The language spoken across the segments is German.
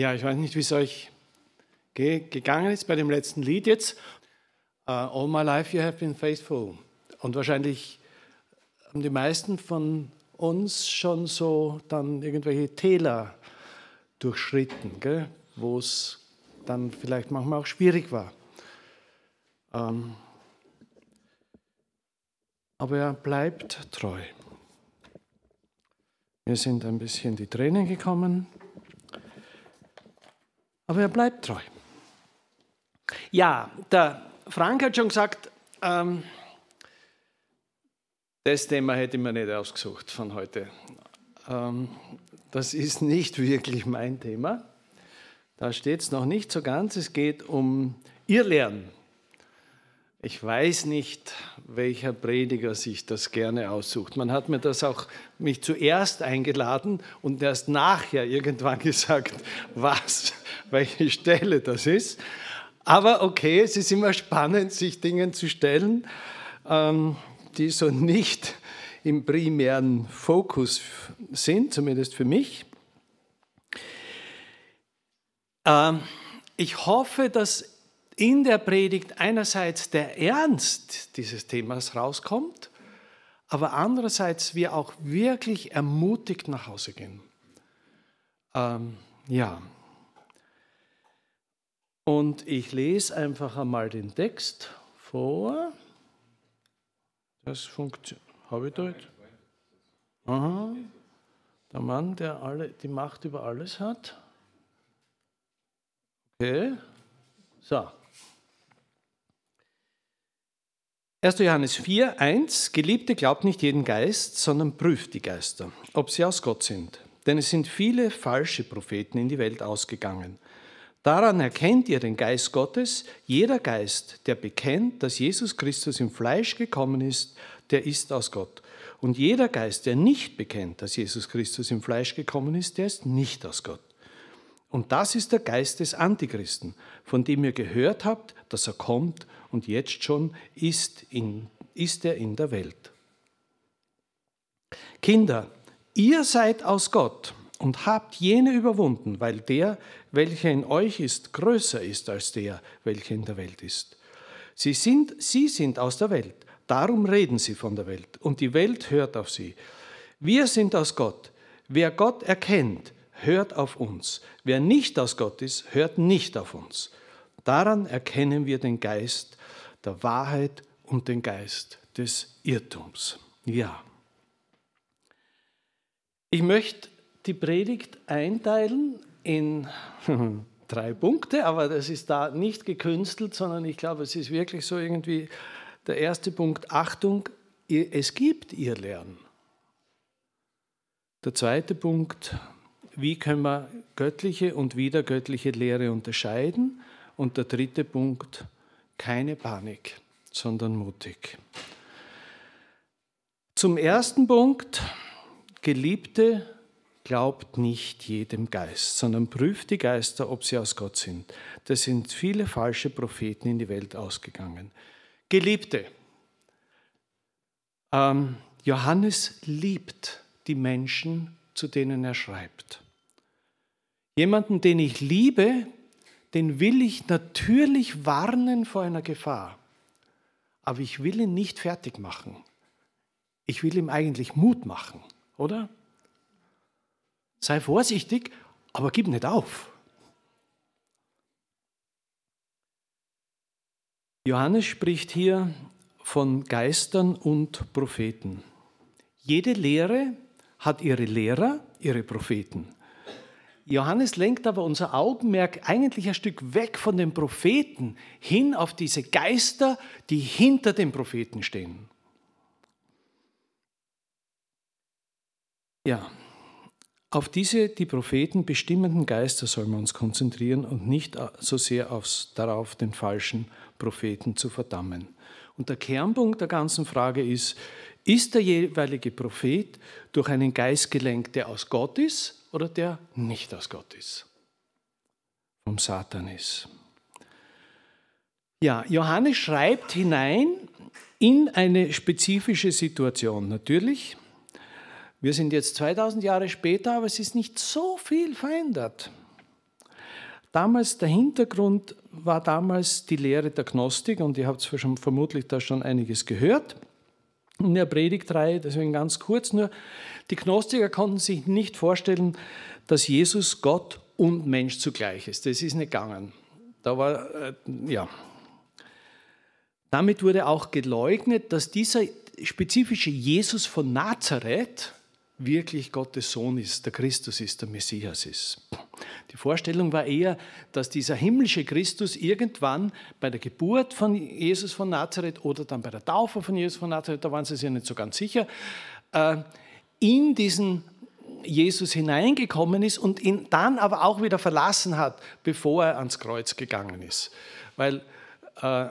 Ja, ich weiß nicht, wie es euch ge gegangen ist bei dem letzten Lied jetzt. Uh, All my life you have been faithful. Und wahrscheinlich haben die meisten von uns schon so dann irgendwelche Täler durchschritten, wo es dann vielleicht manchmal auch schwierig war. Ähm, aber er bleibt treu. Mir sind ein bisschen die Tränen gekommen, aber er bleibt treu. Ja, der Frank hat schon gesagt, ähm, das Thema hätte ich mir nicht ausgesucht von heute. Ähm, das ist nicht wirklich mein Thema. Da steht es noch nicht so ganz. Es geht um Irrlernen. Ich weiß nicht, welcher Prediger sich das gerne aussucht. Man hat mir das auch mich zuerst eingeladen und erst nachher irgendwann gesagt, was, welche Stelle das ist. Aber okay, es ist immer spannend, sich Dingen zu stellen, ähm, die so nicht im primären Fokus sind, zumindest für mich. Ähm, ich hoffe, dass in der Predigt einerseits der Ernst dieses Themas rauskommt, aber andererseits wir auch wirklich ermutigt nach Hause gehen. Ähm, ja. Und ich lese einfach einmal den Text vor. Das funktioniert. Habe ich da jetzt? Aha. Der Mann, der alle, die Macht über alles hat. Okay. So. 1. Johannes 4, 1. Geliebte, glaubt nicht jeden Geist, sondern prüft die Geister, ob sie aus Gott sind. Denn es sind viele falsche Propheten in die Welt ausgegangen. Daran erkennt ihr den Geist Gottes. Jeder Geist, der bekennt, dass Jesus Christus im Fleisch gekommen ist, der ist aus Gott. Und jeder Geist, der nicht bekennt, dass Jesus Christus im Fleisch gekommen ist, der ist nicht aus Gott. Und das ist der Geist des Antichristen, von dem ihr gehört habt, dass er kommt und jetzt schon ist, in, ist er in der Welt. Kinder, ihr seid aus Gott und habt jene überwunden, weil der, welcher in euch ist, größer ist als der, welcher in der Welt ist. Sie sind, sie sind aus der Welt, darum reden sie von der Welt und die Welt hört auf sie. Wir sind aus Gott. Wer Gott erkennt, hört auf uns. Wer nicht aus Gott ist, hört nicht auf uns. Daran erkennen wir den Geist der Wahrheit und den Geist des Irrtums. Ja. Ich möchte die Predigt einteilen in drei Punkte, aber das ist da nicht gekünstelt, sondern ich glaube, es ist wirklich so irgendwie der erste Punkt, Achtung, es gibt ihr Lernen. Der zweite Punkt, wie können wir göttliche und wiedergöttliche Lehre unterscheiden? Und der dritte Punkt, keine Panik, sondern mutig. Zum ersten Punkt, Geliebte, glaubt nicht jedem Geist, sondern prüft die Geister, ob sie aus Gott sind. Da sind viele falsche Propheten in die Welt ausgegangen. Geliebte, ähm, Johannes liebt die Menschen, zu denen er schreibt. Jemanden, den ich liebe, den will ich natürlich warnen vor einer Gefahr. Aber ich will ihn nicht fertig machen. Ich will ihm eigentlich Mut machen, oder? Sei vorsichtig, aber gib nicht auf. Johannes spricht hier von Geistern und Propheten. Jede Lehre hat ihre Lehrer, ihre Propheten. Johannes lenkt aber unser Augenmerk eigentlich ein Stück weg von den Propheten hin auf diese Geister, die hinter den Propheten stehen. Ja, auf diese die Propheten bestimmenden Geister sollen wir uns konzentrieren und nicht so sehr aufs, darauf, den falschen Propheten zu verdammen. Und der Kernpunkt der ganzen Frage ist, ist der jeweilige Prophet durch einen Geist gelenkt, der aus Gott ist oder der nicht aus Gott ist, vom Satan ist. Ja, Johannes schreibt hinein in eine spezifische Situation. Natürlich, wir sind jetzt 2000 Jahre später, aber es ist nicht so viel verändert. damals, der Hintergrund war damals die Lehre der Gnostik und ihr habt vermutlich da schon einiges gehört in der Predigtreihe, deswegen ganz kurz nur. Die Gnostiker konnten sich nicht vorstellen, dass Jesus Gott und Mensch zugleich ist. Das ist nicht gegangen. Da war, äh, ja. Damit wurde auch geleugnet, dass dieser spezifische Jesus von Nazareth wirklich Gottes Sohn ist, der Christus ist, der Messias ist. Die Vorstellung war eher, dass dieser himmlische Christus irgendwann bei der Geburt von Jesus von Nazareth oder dann bei der Taufe von Jesus von Nazareth, da waren sie sich ja nicht so ganz sicher, äh, in diesen Jesus hineingekommen ist und ihn dann aber auch wieder verlassen hat, bevor er ans Kreuz gegangen ist. Weil äh,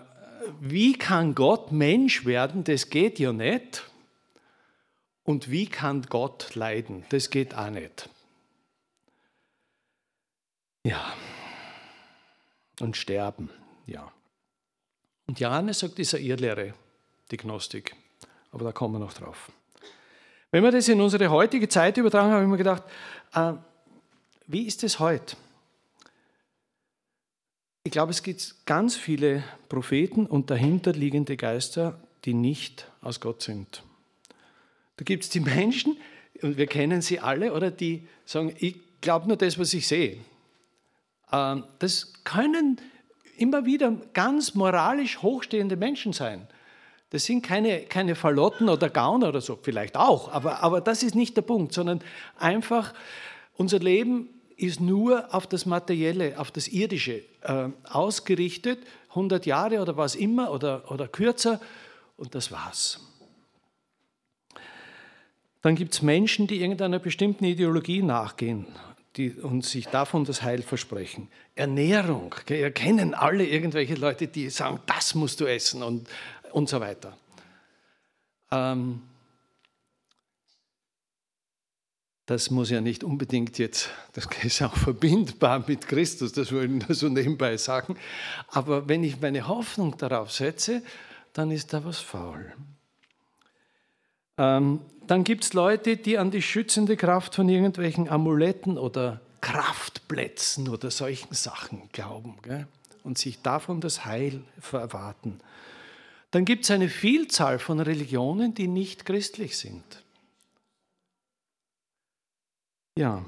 wie kann Gott Mensch werden? Das geht ja nicht. Und wie kann Gott leiden? Das geht auch nicht. Ja. Und sterben, ja. Und Johannes sagt, das ist eine Irrlehre, die Gnostik. Aber da kommen wir noch drauf. Wenn wir das in unsere heutige Zeit übertragen, habe ich mir gedacht, äh, wie ist es heute? Ich glaube, es gibt ganz viele Propheten und dahinterliegende Geister, die nicht aus Gott sind. Da gibt es die Menschen, und wir kennen sie alle, oder die sagen, ich glaube nur das, was ich sehe. Ähm, das können immer wieder ganz moralisch hochstehende Menschen sein. Das sind keine, keine Verlotten oder Gauner oder so, vielleicht auch, aber, aber das ist nicht der Punkt, sondern einfach unser Leben ist nur auf das Materielle, auf das Irdische äh, ausgerichtet, 100 Jahre oder was immer oder, oder kürzer und das war's. Dann gibt es Menschen, die irgendeiner bestimmten Ideologie nachgehen die, und sich davon das Heil versprechen. Ernährung, wir kennen alle irgendwelche Leute, die sagen, das musst du essen und, und so weiter. Ähm, das muss ja nicht unbedingt jetzt, das ist auch verbindbar mit Christus, das wollte ich nur so nebenbei sagen. Aber wenn ich meine Hoffnung darauf setze, dann ist da was faul. Ähm, dann gibt es Leute, die an die schützende Kraft von irgendwelchen Amuletten oder Kraftplätzen oder solchen Sachen glauben gell? und sich davon das Heil erwarten. Dann gibt es eine Vielzahl von Religionen, die nicht christlich sind. Ja,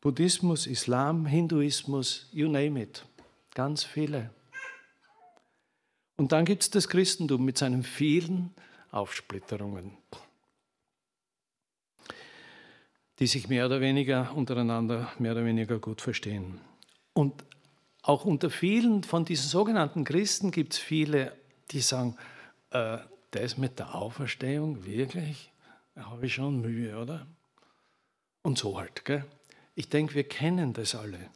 Buddhismus, Islam, Hinduismus, you name it. Ganz viele. Und dann gibt es das Christentum mit seinen vielen Aufsplitterungen, die sich mehr oder weniger untereinander mehr oder weniger gut verstehen. Und auch unter vielen von diesen sogenannten Christen gibt es viele, die sagen, äh, das mit der Auferstehung, wirklich? Da habe ich schon Mühe, oder? Und so halt. Gell? Ich denke, wir kennen das alle.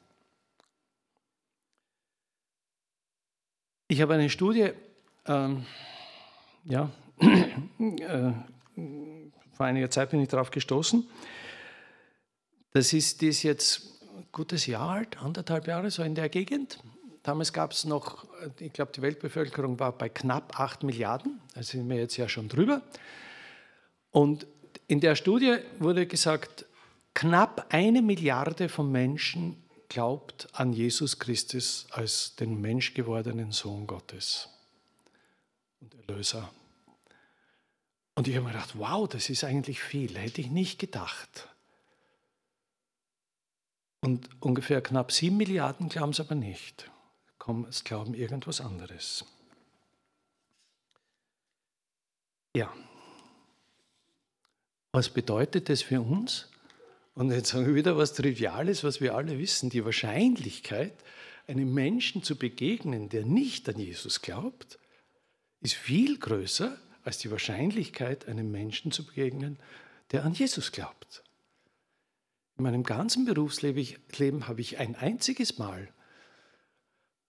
Ich habe eine Studie, ähm, ja, äh, vor einiger Zeit bin ich darauf gestoßen. Das ist, die ist jetzt ein gutes Jahr alt, anderthalb Jahre, so in der Gegend. Damals gab es noch, ich glaube, die Weltbevölkerung war bei knapp 8 Milliarden, also sind wir jetzt ja schon drüber. Und in der Studie wurde gesagt, knapp eine Milliarde von Menschen glaubt an Jesus Christus als den menschgewordenen Sohn Gottes und Erlöser und ich habe mir gedacht, wow, das ist eigentlich viel, hätte ich nicht gedacht. Und ungefähr knapp sieben Milliarden glauben es aber nicht. Es glauben irgendwas anderes. Ja. Was bedeutet das für uns? Und jetzt sagen wir wieder was Triviales, was wir alle wissen. Die Wahrscheinlichkeit, einem Menschen zu begegnen, der nicht an Jesus glaubt, ist viel größer als die Wahrscheinlichkeit, einem Menschen zu begegnen, der an Jesus glaubt. In meinem ganzen Berufsleben habe ich ein einziges Mal,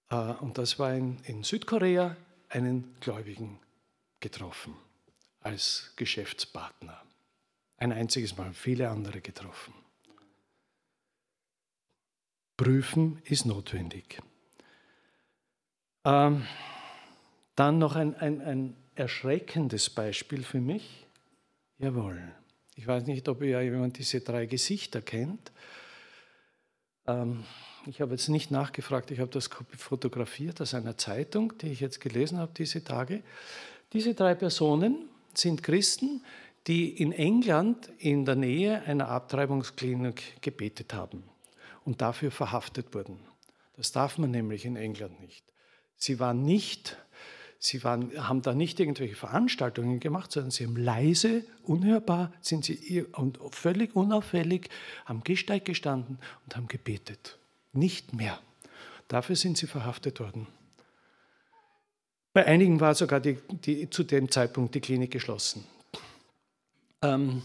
äh, und das war in, in Südkorea, einen Gläubigen getroffen als Geschäftspartner. Ein einziges Mal, viele andere getroffen. Prüfen ist notwendig. Ähm, dann noch ein, ein, ein erschreckendes Beispiel für mich? Jawohl. Ich weiß nicht, ob ihr jemand diese drei Gesichter kennt. Ähm, ich habe jetzt nicht nachgefragt, ich habe das fotografiert aus einer Zeitung, die ich jetzt gelesen habe diese Tage. Diese drei Personen sind Christen, die in England in der Nähe einer Abtreibungsklinik gebetet haben und dafür verhaftet wurden. Das darf man nämlich in England nicht. Sie waren nicht, sie waren, haben da nicht irgendwelche Veranstaltungen gemacht, sondern sie haben leise, unhörbar, sind sie und völlig unauffällig am Gehsteig gestanden und haben gebetet. Nicht mehr. Dafür sind sie verhaftet worden. Bei einigen war sogar die, die, zu dem Zeitpunkt die Klinik geschlossen. Ähm,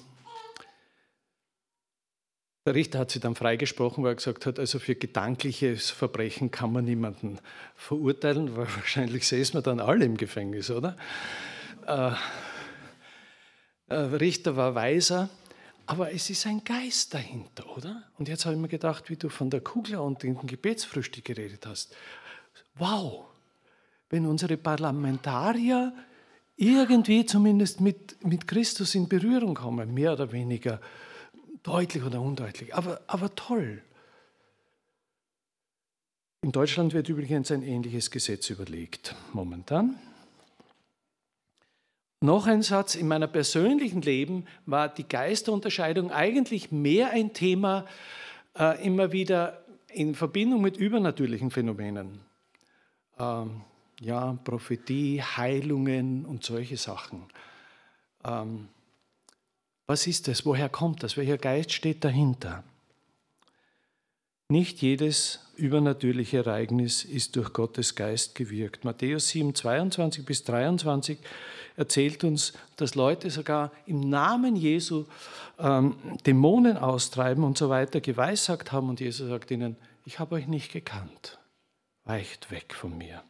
der Richter hat sie dann freigesprochen, weil er gesagt hat, also für gedankliches Verbrechen kann man niemanden verurteilen, weil wahrscheinlich säßen wir dann alle im Gefängnis, oder? Äh, der äh, Richter war weiser, aber es ist ein Geist dahinter, oder? Und jetzt habe ich mir gedacht, wie du von der Kugel und dem Gebetsfrühstück geredet hast. Wow, wenn unsere Parlamentarier irgendwie zumindest mit, mit Christus in Berührung kommen, mehr oder weniger deutlich oder undeutlich, aber, aber toll. In Deutschland wird übrigens ein ähnliches Gesetz überlegt, momentan. Noch ein Satz, in meinem persönlichen Leben war die Geisterunterscheidung eigentlich mehr ein Thema äh, immer wieder in Verbindung mit übernatürlichen Phänomenen. Ähm, ja, Prophetie, Heilungen und solche Sachen. Ähm, was ist das? Woher kommt das? Welcher Geist steht dahinter? Nicht jedes übernatürliche Ereignis ist durch Gottes Geist gewirkt. Matthäus 7, 22 bis 23 erzählt uns, dass Leute sogar im Namen Jesu ähm, Dämonen austreiben und so weiter, geweissagt haben und Jesus sagt ihnen, ich habe euch nicht gekannt, weicht weg von mir.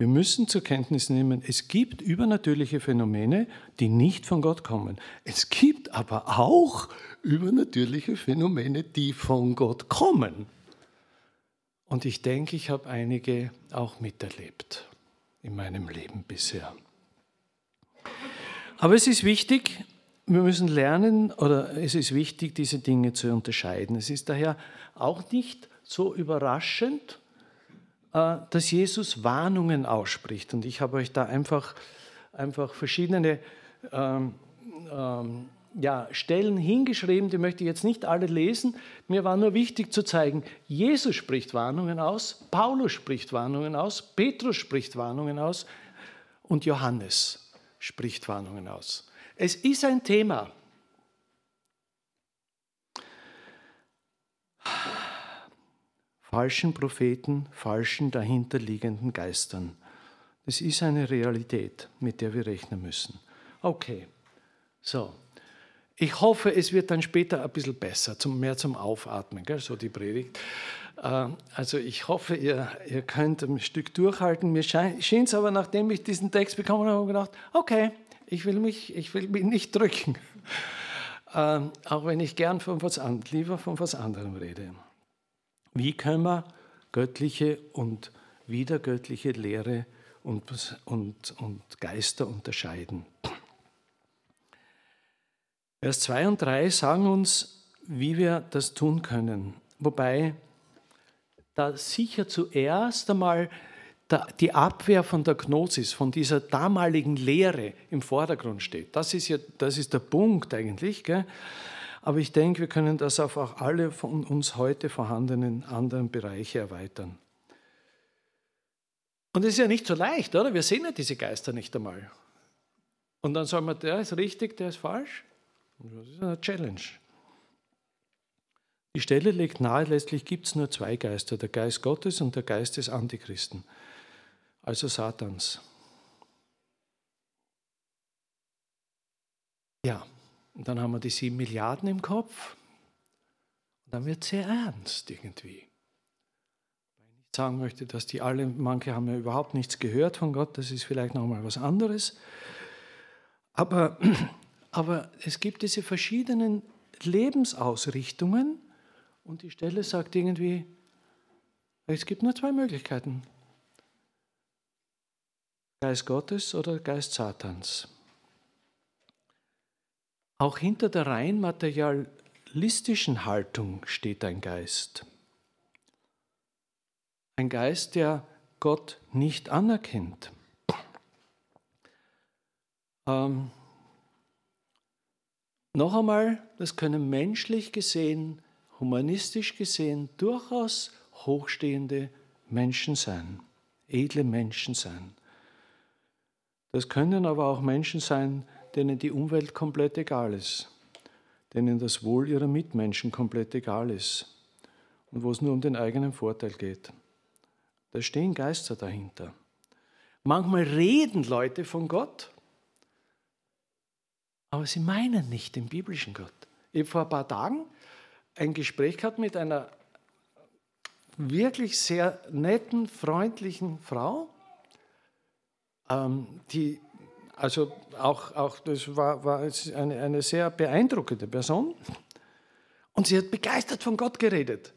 Wir müssen zur Kenntnis nehmen, es gibt übernatürliche Phänomene, die nicht von Gott kommen. Es gibt aber auch übernatürliche Phänomene, die von Gott kommen. Und ich denke, ich habe einige auch miterlebt in meinem Leben bisher. Aber es ist wichtig, wir müssen lernen, oder es ist wichtig, diese Dinge zu unterscheiden. Es ist daher auch nicht so überraschend, dass Jesus Warnungen ausspricht. Und ich habe euch da einfach, einfach verschiedene ähm, ähm, ja, Stellen hingeschrieben, die möchte ich jetzt nicht alle lesen. Mir war nur wichtig zu zeigen, Jesus spricht Warnungen aus, Paulus spricht Warnungen aus, Petrus spricht Warnungen aus und Johannes spricht Warnungen aus. Es ist ein Thema. Falschen Propheten, falschen dahinterliegenden Geistern. Das ist eine Realität, mit der wir rechnen müssen. Okay, so. Ich hoffe, es wird dann später ein bisschen besser, zum, mehr zum Aufatmen, gell, so die Predigt. Äh, also ich hoffe, ihr, ihr könnt ein Stück durchhalten. Mir schien es aber, nachdem ich diesen Text bekommen habe, gedacht, okay, ich will mich, ich will mich nicht drücken. Ähm, auch wenn ich gern von was lieber von was anderem rede. Wie können wir göttliche und wiedergöttliche Lehre und, und, und Geister unterscheiden? Vers 2 und 3 sagen uns, wie wir das tun können. Wobei da sicher zuerst einmal die Abwehr von der Gnosis, von dieser damaligen Lehre im Vordergrund steht. Das ist, ja, das ist der Punkt eigentlich. Gell? Aber ich denke, wir können das auf auch alle von uns heute vorhandenen anderen Bereiche erweitern. Und es ist ja nicht so leicht, oder? Wir sehen ja diese Geister nicht einmal. Und dann sagen wir, der ist richtig, der ist falsch. Das ist eine Challenge. Die Stelle legt nahe, letztlich gibt es nur zwei Geister, der Geist Gottes und der Geist des Antichristen, also Satans. Ja, und dann haben wir die sieben Milliarden im Kopf. Und dann wird es sehr ernst irgendwie. Weil ich nicht sagen möchte, dass die alle, manche haben ja überhaupt nichts gehört von Gott, das ist vielleicht nochmal was anderes. Aber, aber es gibt diese verschiedenen Lebensausrichtungen und die Stelle sagt irgendwie, es gibt nur zwei Möglichkeiten. Geist Gottes oder Geist Satans. Auch hinter der rein materialistischen Haltung steht ein Geist. Ein Geist, der Gott nicht anerkennt. Ähm, noch einmal, das können menschlich gesehen, humanistisch gesehen durchaus hochstehende Menschen sein, edle Menschen sein. Das können aber auch Menschen sein, denen die Umwelt komplett egal ist, denen das Wohl ihrer Mitmenschen komplett egal ist und wo es nur um den eigenen Vorteil geht. Da stehen Geister dahinter. Manchmal reden Leute von Gott, aber sie meinen nicht den biblischen Gott. Ich habe vor ein paar Tagen ein Gespräch gehabt mit einer wirklich sehr netten, freundlichen Frau, ähm, die, also auch, auch das war, war eine, eine sehr beeindruckende Person. Und sie hat begeistert von Gott geredet.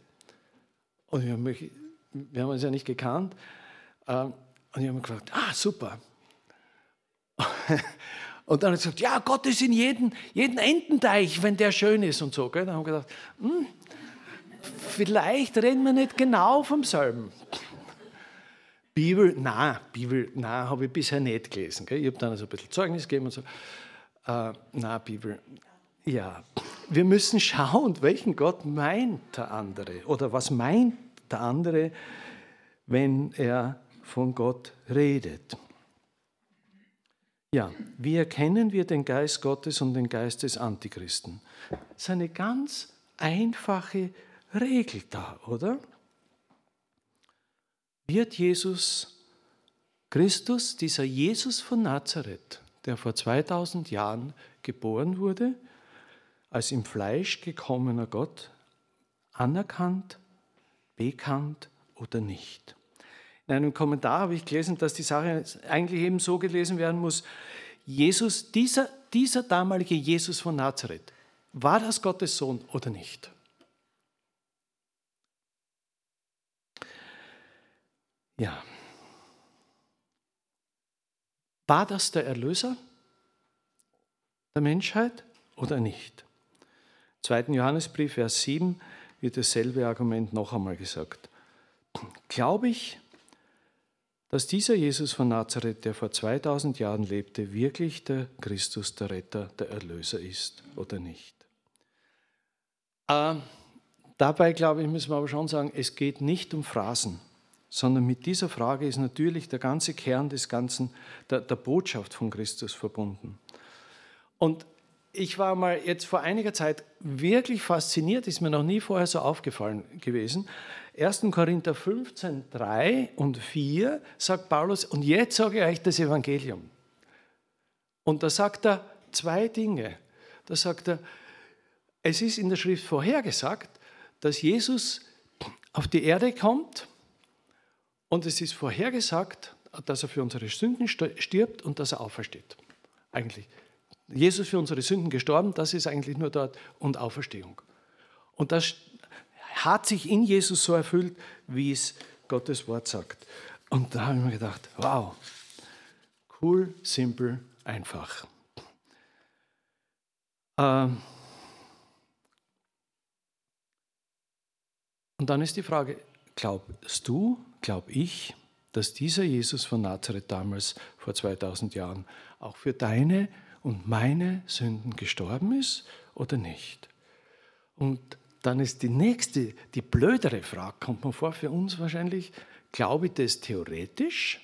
Und ich mich, wir haben uns ja nicht gekannt. Ähm, und ich habe mir gesagt, ah, super. Und dann hat sie gesagt, ja, Gott ist in jedem, jedem Ententeich, wenn der schön ist und so. Dann haben wir gedacht, hm, vielleicht reden wir nicht genau vom selben. Bibel, nein, Bibel, nein, habe ich bisher nicht gelesen. Gell? Ich habe dann also ein bisschen Zeugnis gegeben und so. Äh, nein, Bibel, ja. Wir müssen schauen, welchen Gott meint der andere oder was meint der andere, wenn er von Gott redet. Ja, wie erkennen wir den Geist Gottes und den Geist des Antichristen? Das ist eine ganz einfache Regel da, oder? Wird Jesus Christus, dieser Jesus von Nazareth, der vor 2000 Jahren geboren wurde, als im Fleisch gekommener Gott, anerkannt, bekannt oder nicht? In einem Kommentar habe ich gelesen, dass die Sache eigentlich eben so gelesen werden muss, Jesus, dieser, dieser damalige Jesus von Nazareth, war das Gottes Sohn oder nicht? Ja. War das der Erlöser der Menschheit oder nicht? Im 2. Johannesbrief, Vers 7 wird dasselbe Argument noch einmal gesagt. Glaube ich, dass dieser Jesus von Nazareth, der vor 2000 Jahren lebte, wirklich der Christus, der Retter, der Erlöser ist oder nicht. Äh, dabei, glaube ich, müssen wir aber schon sagen, es geht nicht um Phrasen, sondern mit dieser Frage ist natürlich der ganze Kern des Ganzen, der, der Botschaft von Christus verbunden. Und ich war mal jetzt vor einiger Zeit wirklich fasziniert, ist mir noch nie vorher so aufgefallen gewesen. 1. Korinther 15, 3 und 4 sagt Paulus, und jetzt sage ich euch das Evangelium. Und da sagt er zwei Dinge. Da sagt er, es ist in der Schrift vorhergesagt, dass Jesus auf die Erde kommt und es ist vorhergesagt, dass er für unsere Sünden stirbt und dass er aufersteht. Eigentlich. Jesus für unsere Sünden gestorben, das ist eigentlich nur dort und Auferstehung. Und das hat sich in Jesus so erfüllt, wie es Gottes Wort sagt. Und da habe ich mir gedacht, wow, cool, simpel, einfach. Ähm und dann ist die Frage, glaubst du, glaub ich, dass dieser Jesus von Nazareth damals vor 2000 Jahren auch für deine und meine Sünden gestorben ist oder nicht? Und dann ist die nächste, die blödere Frage, kommt man vor, für uns wahrscheinlich, glaube ich das theoretisch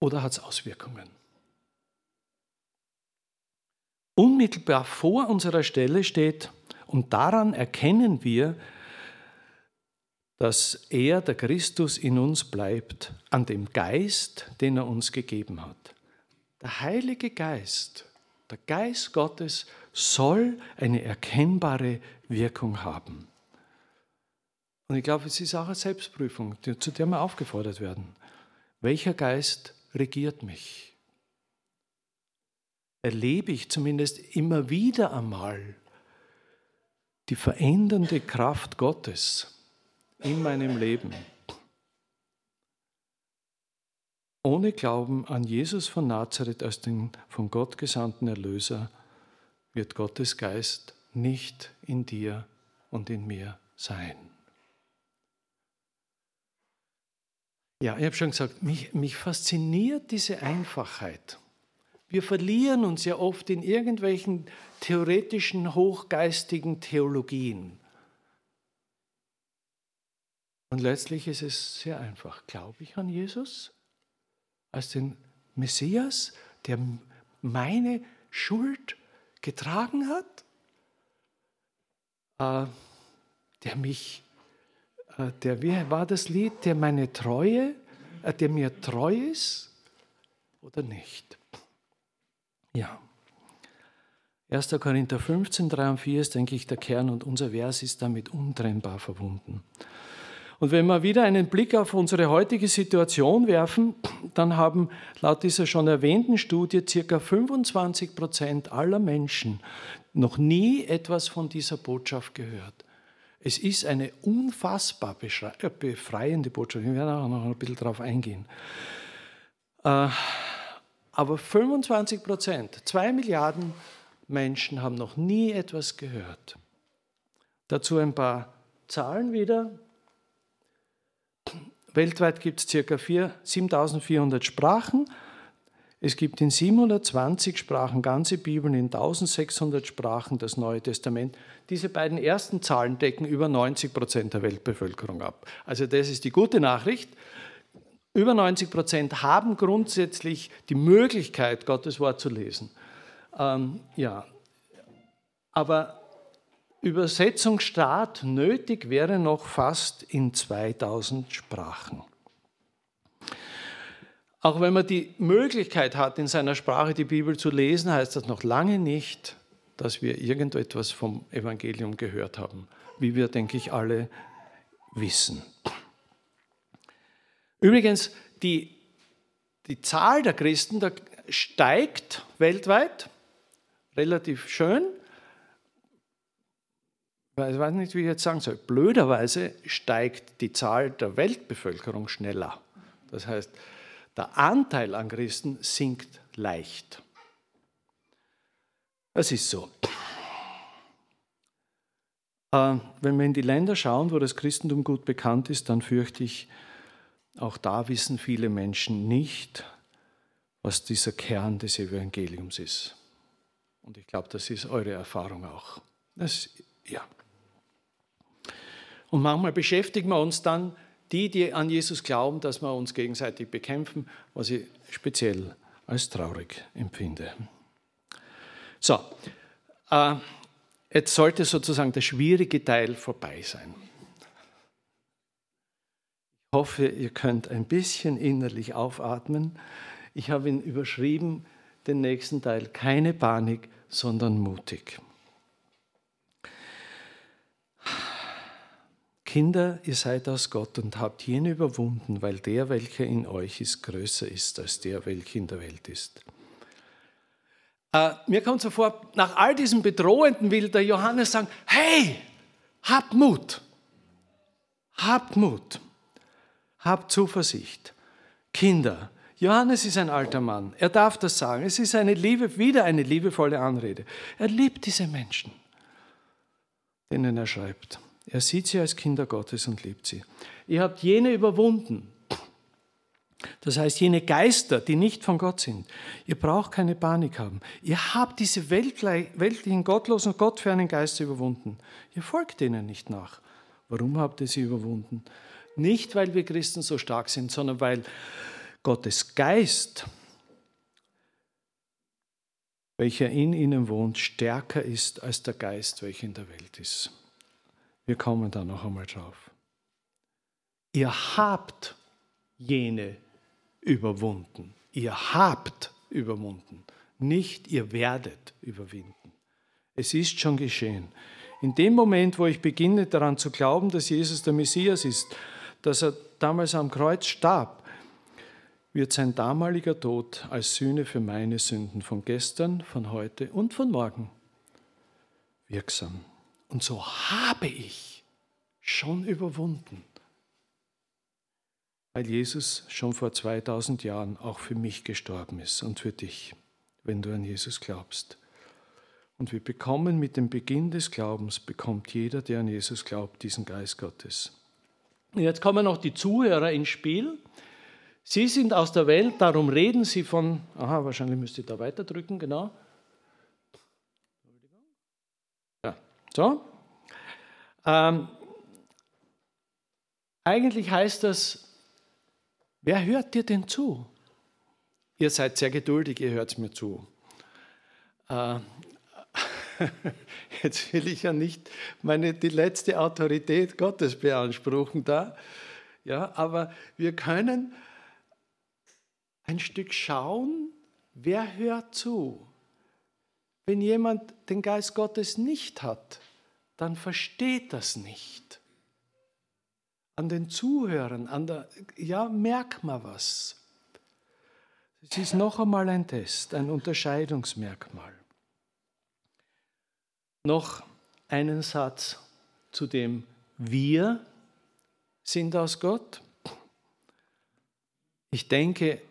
oder hat es Auswirkungen? Unmittelbar vor unserer Stelle steht, und daran erkennen wir, dass er, der Christus, in uns bleibt, an dem Geist, den er uns gegeben hat. Der Heilige Geist, der Geist Gottes soll eine erkennbare Wirkung haben. Und ich glaube, es ist auch eine Selbstprüfung, zu der wir aufgefordert werden. Welcher Geist regiert mich? Erlebe ich zumindest immer wieder einmal die verändernde Kraft Gottes in meinem Leben? Ohne Glauben an Jesus von Nazareth als den von Gott gesandten Erlöser wird Gottes Geist nicht in dir und in mir sein. Ja, ich habe schon gesagt, mich, mich fasziniert diese Einfachheit. Wir verlieren uns ja oft in irgendwelchen theoretischen, hochgeistigen Theologien. Und letztlich ist es sehr einfach. Glaube ich an Jesus als den Messias, der meine Schuld getragen hat, äh, der mich, äh, der, wie war das Lied, der meine Treue, äh, der mir treu ist oder nicht? Ja. 1. Korinther 15, 3 und 4 ist, denke ich, der Kern und unser Vers ist damit untrennbar verbunden. Und wenn wir wieder einen Blick auf unsere heutige Situation werfen, dann haben laut dieser schon erwähnten Studie ca. 25 Prozent aller Menschen noch nie etwas von dieser Botschaft gehört. Es ist eine unfassbar äh, befreiende Botschaft. Wir werden auch noch ein bisschen darauf eingehen. Äh, aber 25 Prozent, zwei Milliarden Menschen haben noch nie etwas gehört. Dazu ein paar Zahlen wieder. Weltweit gibt es ca. 7400 Sprachen. Es gibt in 720 Sprachen ganze Bibeln, in 1600 Sprachen das Neue Testament. Diese beiden ersten Zahlen decken über 90 Prozent der Weltbevölkerung ab. Also das ist die gute Nachricht. Über 90 Prozent haben grundsätzlich die Möglichkeit, Gottes Wort zu lesen. Ähm, ja, aber Übersetzungsstart nötig wäre noch fast in 2000 Sprachen. Auch wenn man die Möglichkeit hat, in seiner Sprache die Bibel zu lesen, heißt das noch lange nicht, dass wir irgendetwas vom Evangelium gehört haben, wie wir, denke ich, alle wissen. Übrigens, die, die Zahl der Christen steigt weltweit, relativ schön, ich weiß nicht, wie ich jetzt sagen soll, blöderweise steigt die Zahl der Weltbevölkerung schneller. Das heißt, der Anteil an Christen sinkt leicht. Das ist so. Äh, wenn wir in die Länder schauen, wo das Christentum gut bekannt ist, dann fürchte ich, auch da wissen viele Menschen nicht, was dieser Kern des Evangeliums ist. Und ich glaube, das ist eure Erfahrung auch. Das, ja. Und manchmal beschäftigen wir uns dann, die, die an Jesus glauben, dass wir uns gegenseitig bekämpfen, was ich speziell als traurig empfinde. So, äh, jetzt sollte sozusagen der schwierige Teil vorbei sein. Ich hoffe, ihr könnt ein bisschen innerlich aufatmen. Ich habe ihn überschrieben, den nächsten Teil, keine Panik, sondern mutig. Kinder, ihr seid aus Gott und habt jene überwunden, weil der, welcher in euch ist, größer ist als der, welcher in der Welt ist. Äh, mir kommt so vor, nach all diesem Bedrohenden will der Johannes sagen, hey, habt Mut, habt Mut, habt Zuversicht. Kinder, Johannes ist ein alter Mann, er darf das sagen. Es ist eine Liebe, wieder eine liebevolle Anrede. Er liebt diese Menschen, denen er schreibt. Er sieht sie als Kinder Gottes und liebt sie. Ihr habt jene überwunden. Das heißt, jene Geister, die nicht von Gott sind. Ihr braucht keine Panik haben. Ihr habt diese weltlichen, gottlosen, gottfernen Geister überwunden. Ihr folgt denen nicht nach. Warum habt ihr sie überwunden? Nicht, weil wir Christen so stark sind, sondern weil Gottes Geist, welcher in ihnen wohnt, stärker ist als der Geist, welcher in der Welt ist. Wir kommen da noch einmal drauf. Ihr habt jene überwunden. Ihr habt überwunden. Nicht ihr werdet überwinden. Es ist schon geschehen. In dem Moment, wo ich beginne daran zu glauben, dass Jesus der Messias ist, dass er damals am Kreuz starb, wird sein damaliger Tod als Sühne für meine Sünden von gestern, von heute und von morgen wirksam. Und so habe ich schon überwunden, weil Jesus schon vor 2000 Jahren auch für mich gestorben ist und für dich, wenn du an Jesus glaubst. Und wir bekommen mit dem Beginn des Glaubens, bekommt jeder, der an Jesus glaubt, diesen Geist Gottes. Jetzt kommen noch die Zuhörer ins Spiel. Sie sind aus der Welt, darum reden Sie von, aha, wahrscheinlich müsst ihr da weiter drücken, genau. Ja, so. Ähm, eigentlich heißt das, wer hört dir denn zu? Ihr seid sehr geduldig, ihr hört mir zu. Äh, jetzt will ich ja nicht meine, die letzte Autorität Gottes beanspruchen da, ja, aber wir können ein Stück schauen, wer hört zu. Wenn jemand den Geist Gottes nicht hat, dann versteht das nicht. An den Zuhörern, an der, ja, merkt man was. Es ist noch einmal ein Test, ein Unterscheidungsmerkmal. Noch einen Satz zu dem Wir sind aus Gott. Ich denke,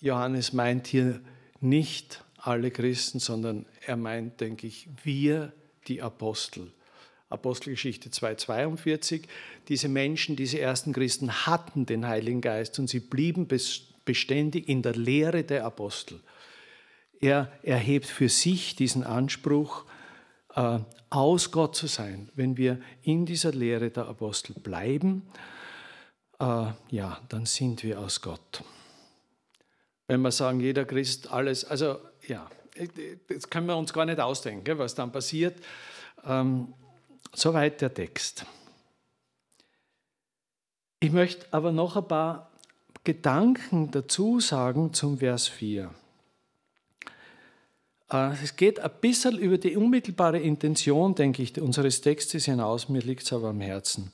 Johannes meint hier nicht alle Christen, sondern er meint, denke ich, wir, die Apostel. Apostelgeschichte 2,42. Diese Menschen, diese ersten Christen hatten den Heiligen Geist und sie blieben beständig in der Lehre der Apostel. Er erhebt für sich diesen Anspruch, äh, aus Gott zu sein. Wenn wir in dieser Lehre der Apostel bleiben, äh, ja, dann sind wir aus Gott wenn wir sagen, jeder Christ alles, also ja, das können wir uns gar nicht ausdenken, was dann passiert. Ähm, soweit der Text. Ich möchte aber noch ein paar Gedanken dazu sagen zum Vers 4. Äh, es geht ein bisschen über die unmittelbare Intention, denke ich, unseres Textes hinaus. Mir liegt es aber am Herzen.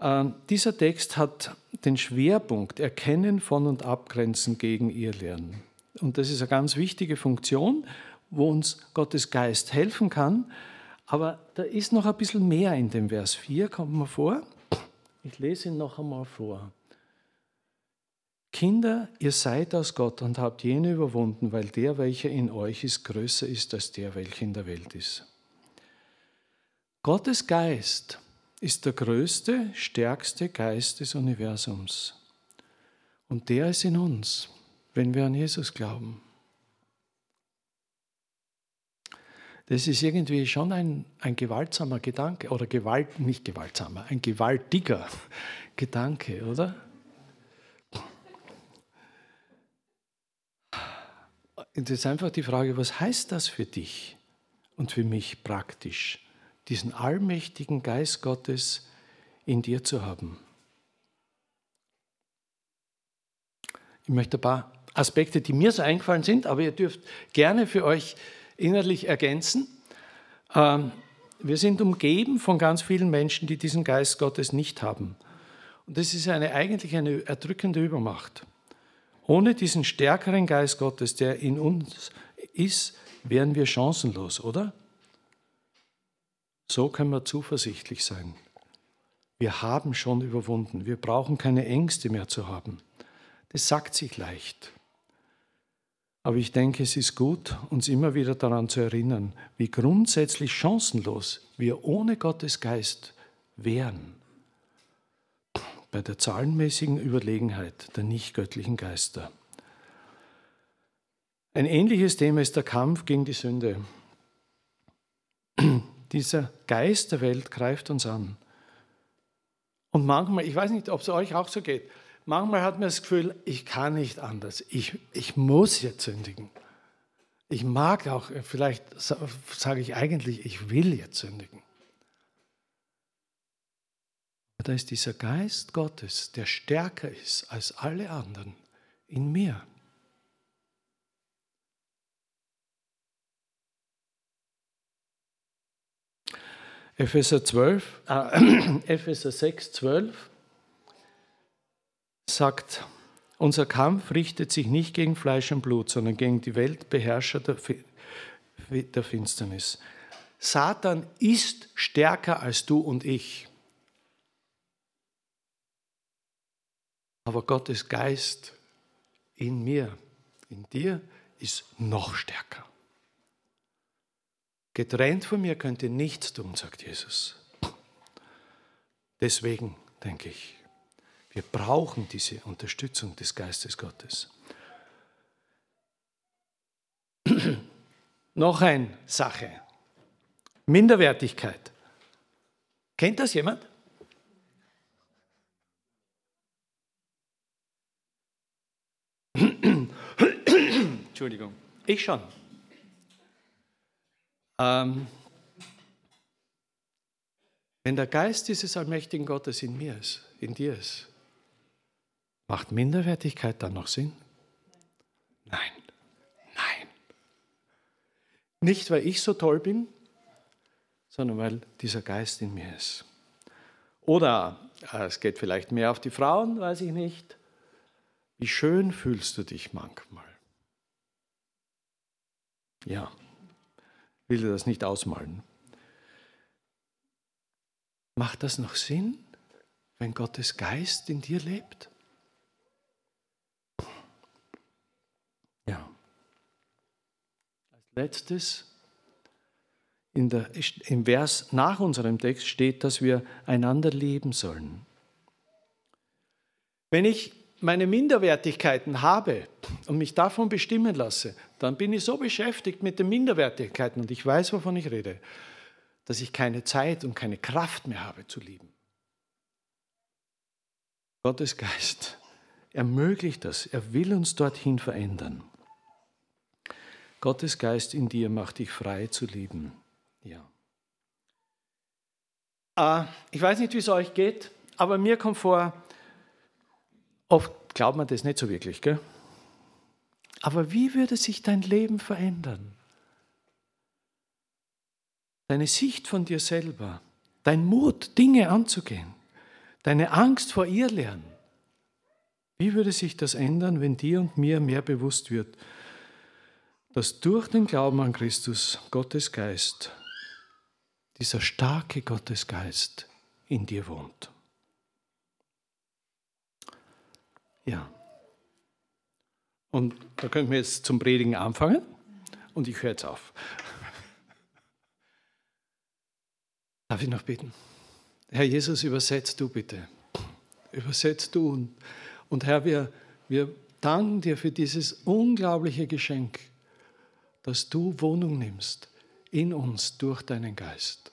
Ähm, dieser Text hat den Schwerpunkt Erkennen von und Abgrenzen gegen ihr Lernen. Und das ist eine ganz wichtige Funktion, wo uns Gottes Geist helfen kann. Aber da ist noch ein bisschen mehr in dem Vers 4, kommt mir vor. Ich lese ihn noch einmal vor. Kinder, ihr seid aus Gott und habt jene überwunden, weil der, welcher in euch ist, größer ist als der, welcher in der Welt ist. Gottes Geist ist der größte, stärkste Geist des Universums. Und der ist in uns, wenn wir an Jesus glauben. Das ist irgendwie schon ein, ein gewaltsamer Gedanke, oder Gewalt, nicht gewaltsamer, ein gewaltiger Gedanke, oder? Und jetzt einfach die Frage, was heißt das für dich und für mich praktisch? diesen allmächtigen Geist Gottes in dir zu haben. Ich möchte ein paar Aspekte, die mir so eingefallen sind, aber ihr dürft gerne für euch innerlich ergänzen. Ähm, wir sind umgeben von ganz vielen Menschen, die diesen Geist Gottes nicht haben. Und das ist eine, eigentlich eine erdrückende Übermacht. Ohne diesen stärkeren Geist Gottes, der in uns ist, wären wir chancenlos, oder? So können wir zuversichtlich sein. Wir haben schon überwunden. Wir brauchen keine Ängste mehr zu haben. Das sagt sich leicht. Aber ich denke, es ist gut, uns immer wieder daran zu erinnern, wie grundsätzlich chancenlos wir ohne Gottes Geist wären. Bei der zahlenmäßigen Überlegenheit der nicht göttlichen Geister. Ein ähnliches Thema ist der Kampf gegen die Sünde. Dieser Geist der Welt greift uns an. Und manchmal, ich weiß nicht, ob es euch auch so geht, manchmal hat man das Gefühl, ich kann nicht anders. Ich, ich muss jetzt sündigen. Ich mag auch, vielleicht sage ich eigentlich, ich will jetzt sündigen. Da ist dieser Geist Gottes, der stärker ist als alle anderen in mir. Epheser 12, äh, Epheser 6, 12 sagt, unser Kampf richtet sich nicht gegen Fleisch und Blut, sondern gegen die Weltbeherrscher der, der Finsternis. Satan ist stärker als du und ich. Aber Gottes Geist in mir, in dir, ist noch stärker. Getrennt von mir könnt ihr nichts tun, sagt Jesus. Deswegen denke ich, Wir brauchen diese Unterstützung des Geistes Gottes. Noch eine Sache. Minderwertigkeit. Kennt das jemand? Entschuldigung. Ich schon. Ähm, wenn der Geist dieses allmächtigen Gottes in mir ist, in dir ist, macht Minderwertigkeit dann noch Sinn? Nein, nein. Nicht, weil ich so toll bin, sondern weil dieser Geist in mir ist. Oder äh, es geht vielleicht mehr auf die Frauen, weiß ich nicht. Wie schön fühlst du dich manchmal? Ja, will dir das nicht ausmalen. Macht das noch Sinn, wenn Gottes Geist in dir lebt? Ja. Als letztes, in der, im Vers nach unserem Text steht, dass wir einander lieben sollen. Wenn ich meine Minderwertigkeiten habe und mich davon bestimmen lasse, dann bin ich so beschäftigt mit den Minderwertigkeiten und ich weiß, wovon ich rede, dass ich keine Zeit und keine Kraft mehr habe zu lieben. Gottes Geist ermöglicht das. Er will uns dorthin verändern. Gottes Geist in dir macht dich frei zu lieben. Ja. Ah, ich weiß nicht, wie es euch geht, aber mir kommt vor, Oft glaubt man das nicht so wirklich, gell? Aber wie würde sich dein Leben verändern? Deine Sicht von dir selber, dein Mut, Dinge anzugehen, deine Angst vor ihr lernen. Wie würde sich das ändern, wenn dir und mir mehr bewusst wird, dass durch den Glauben an Christus Gottes Geist, dieser starke Gottesgeist in dir wohnt? Ja. Und da könnten wir jetzt zum Predigen anfangen und ich höre jetzt auf. Darf ich noch beten? Herr Jesus, übersetz du bitte. Übersetz du. Und, und Herr, wir, wir danken dir für dieses unglaubliche Geschenk, dass du Wohnung nimmst in uns durch deinen Geist.